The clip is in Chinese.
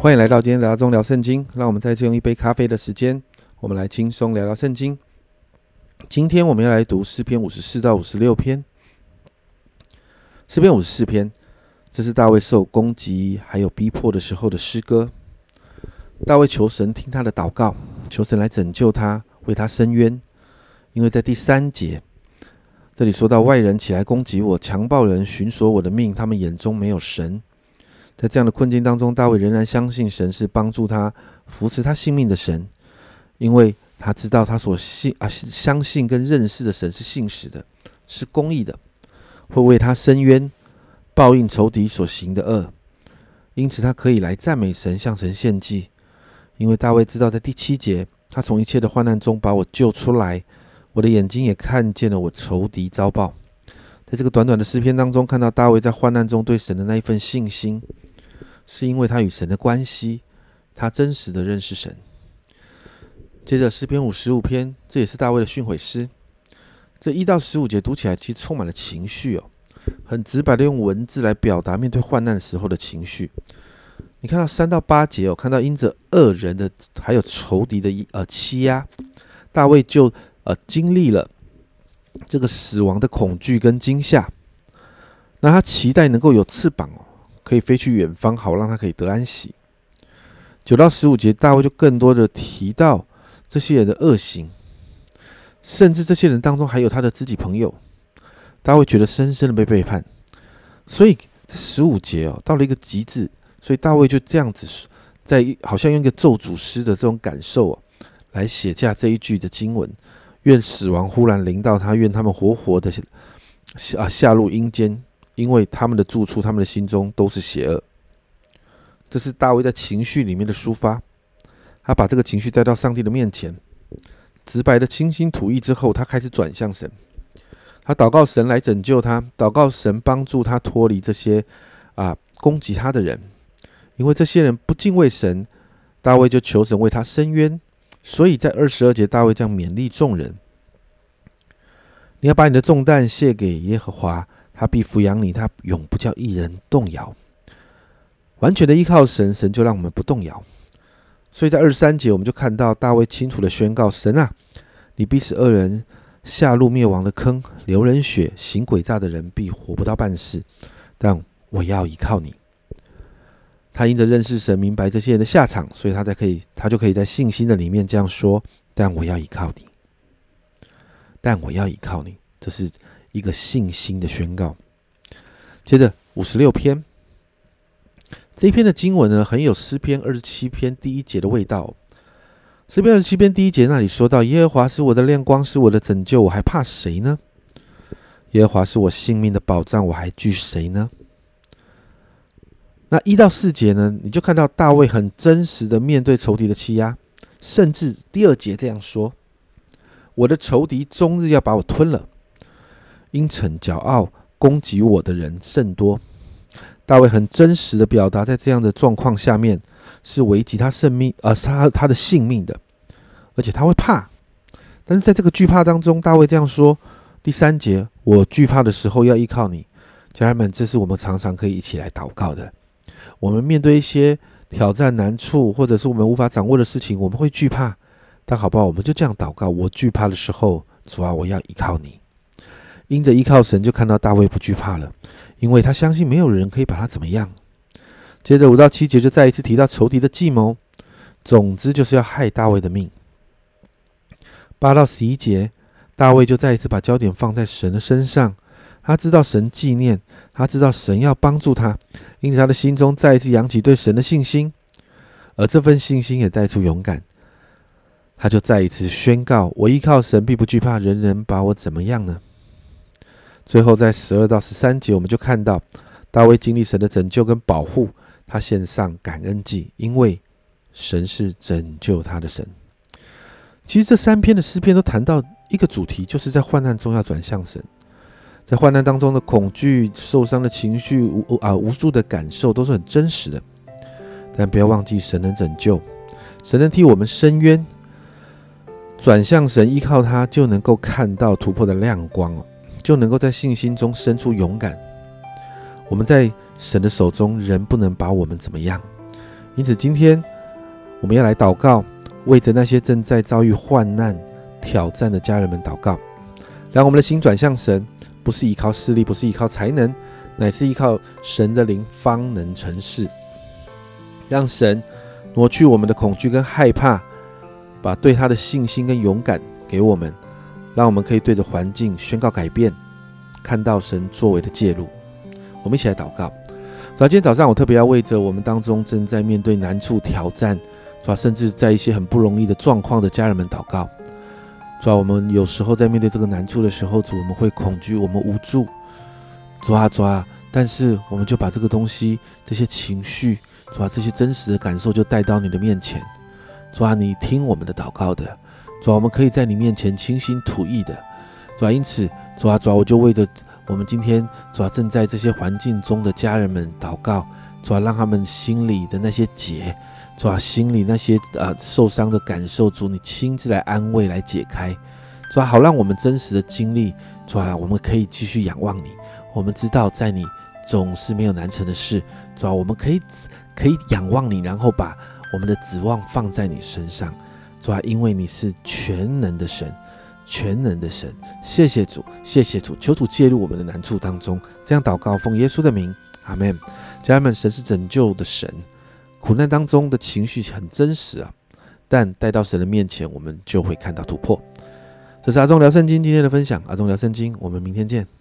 欢迎来到今天的阿中聊圣经。让我们再次用一杯咖啡的时间，我们来轻松聊聊圣经。今天我们要来读诗篇五十四到五十六篇。诗篇五十四篇，这是大卫受攻击还有逼迫的时候的诗歌。大卫求神听他的祷告，求神来拯救他，为他伸冤。因为在第三节，这里说到外人起来攻击我，强暴人寻索我的命，他们眼中没有神。在这样的困境当中，大卫仍然相信神是帮助他、扶持他性命的神，因为他知道他所信啊相信跟认识的神是信实的，是公义的，会为他伸冤，报应仇敌所行的恶。因此，他可以来赞美神，向神献祭。因为大卫知道，在第七节，他从一切的患难中把我救出来，我的眼睛也看见了我仇敌遭报。在这个短短的诗篇当中，看到大卫在患难中对神的那一份信心。是因为他与神的关系，他真实的认识神。接着诗篇五十五篇，这也是大卫的训诲诗。这一到十五节读起来其实充满了情绪哦，很直白的用文字来表达面对患难时候的情绪。你看到三到八节哦，看到因着恶人的还有仇敌的呃欺压，大卫就呃经历了这个死亡的恐惧跟惊吓。那他期待能够有翅膀哦。可以飞去远方，好让他可以得安息。九到十五节，大卫就更多的提到这些人的恶行，甚至这些人当中还有他的知己朋友，大卫觉得深深的被背叛。所以这十五节哦，到了一个极致，所以大卫就这样子，在好像用一个咒诅诗的这种感受哦，来写下这一句的经文：愿死亡忽然临到他，愿他们活活的下啊下入阴间。因为他们的住处，他们的心中都是邪恶。这是大卫在情绪里面的抒发，他把这个情绪带到上帝的面前，直白的倾心吐意之后，他开始转向神，他祷告神来拯救他，祷告神帮助他脱离这些啊攻击他的人，因为这些人不敬畏神，大卫就求神为他伸冤。所以在二十二节，大卫这样勉励众人：你要把你的重担卸给耶和华。他必抚养你，他永不叫一人动摇。完全的依靠神，神就让我们不动摇。所以在二十三节，我们就看到大卫清楚的宣告：神啊，你必使恶人下入灭亡的坑，流人血、行诡诈的人必活不到半世。但我要依靠你。他因着认识神，明白这些人的下场，所以他才可以，他就可以在信心的里面这样说：但我要依靠你。但我要依靠你。这是。一个信心的宣告。接着五十六篇这一篇的经文呢，很有诗篇二十七篇第一节的味道。诗篇二十七篇第一节那里说到：“耶和华是我的亮光，是我的拯救，我还怕谁呢？耶和华是我性命的保障，我还惧谁呢？”那一到四节呢，你就看到大卫很真实的面对仇敌的欺压，甚至第二节这样说：“我的仇敌终日要把我吞了。”因逞骄傲攻击我的人甚多。大卫很真实的表达，在这样的状况下面是危及他生命，呃，他他的性命的，而且他会怕。但是在这个惧怕当中，大卫这样说：第三节，我惧怕的时候要依靠你，家人们，这是我们常常可以一起来祷告的。我们面对一些挑战、难处，或者是我们无法掌握的事情，我们会惧怕。但好不好？我们就这样祷告：我惧怕的时候，主啊，我要依靠你。因着依靠神，就看到大卫不惧怕了，因为他相信没有人可以把他怎么样。接着五到七节就再一次提到仇敌的计谋，总之就是要害大卫的命。八到十一节，大卫就再一次把焦点放在神的身上，他知道神纪念，他知道神要帮助他，因此他的心中再一次扬起对神的信心，而这份信心也带出勇敢，他就再一次宣告：我依靠神，必不惧怕人人把我怎么样呢？最后，在十二到十三节，我们就看到大卫经历神的拯救跟保护，他献上感恩祭，因为神是拯救他的神。其实这三篇的诗篇都谈到一个主题，就是在患难中要转向神，在患难当中的恐惧、受伤的情绪、无啊无数的感受都是很真实的。但不要忘记，神能拯救，神能替我们伸冤，转向神，依靠他，就能够看到突破的亮光哦。就能够在信心中生出勇敢。我们在神的手中，人不能把我们怎么样，因此，今天我们要来祷告，为着那些正在遭遇患难、挑战的家人们祷告，让我们的心转向神，不是依靠势力，不是依靠才能，乃是依靠神的灵，方能成事。让神挪去我们的恐惧跟害怕，把对他的信心跟勇敢给我们，让我们可以对着环境宣告改变，看到神作为的介入。我们一起来祷告。主今天早上我特别要为着我们当中正在面对难处挑战，主甚至在一些很不容易的状况的家人们祷告。主我们有时候在面对这个难处的时候，主我们会恐惧，我们无助。主啊主啊，但是我们就把这个东西、这些情绪。主啊，这些真实的感受就带到你的面前。主啊，你听我们的祷告的。主啊，我们可以在你面前倾心吐意的。主啊，因此，主啊，主啊，我就为着我们今天主啊正在这些环境中的家人们祷告。主啊，让他们心里的那些结，主啊，心里那些呃受伤的感受，主你亲自来安慰、来解开。主啊，好让我们真实的经历。主啊，我们可以继续仰望你。我们知道在你。总是没有难成的事，主要我们可以可以仰望你，然后把我们的指望放在你身上，主要因为你是全能的神，全能的神。谢谢主，谢谢主，求主介入我们的难处当中。这样祷告，奉耶稣的名，阿门。家人们，神是拯救的神，苦难当中的情绪很真实啊，但带到神的面前，我们就会看到突破。这是阿忠聊圣经今天的分享，阿忠聊圣经，我们明天见。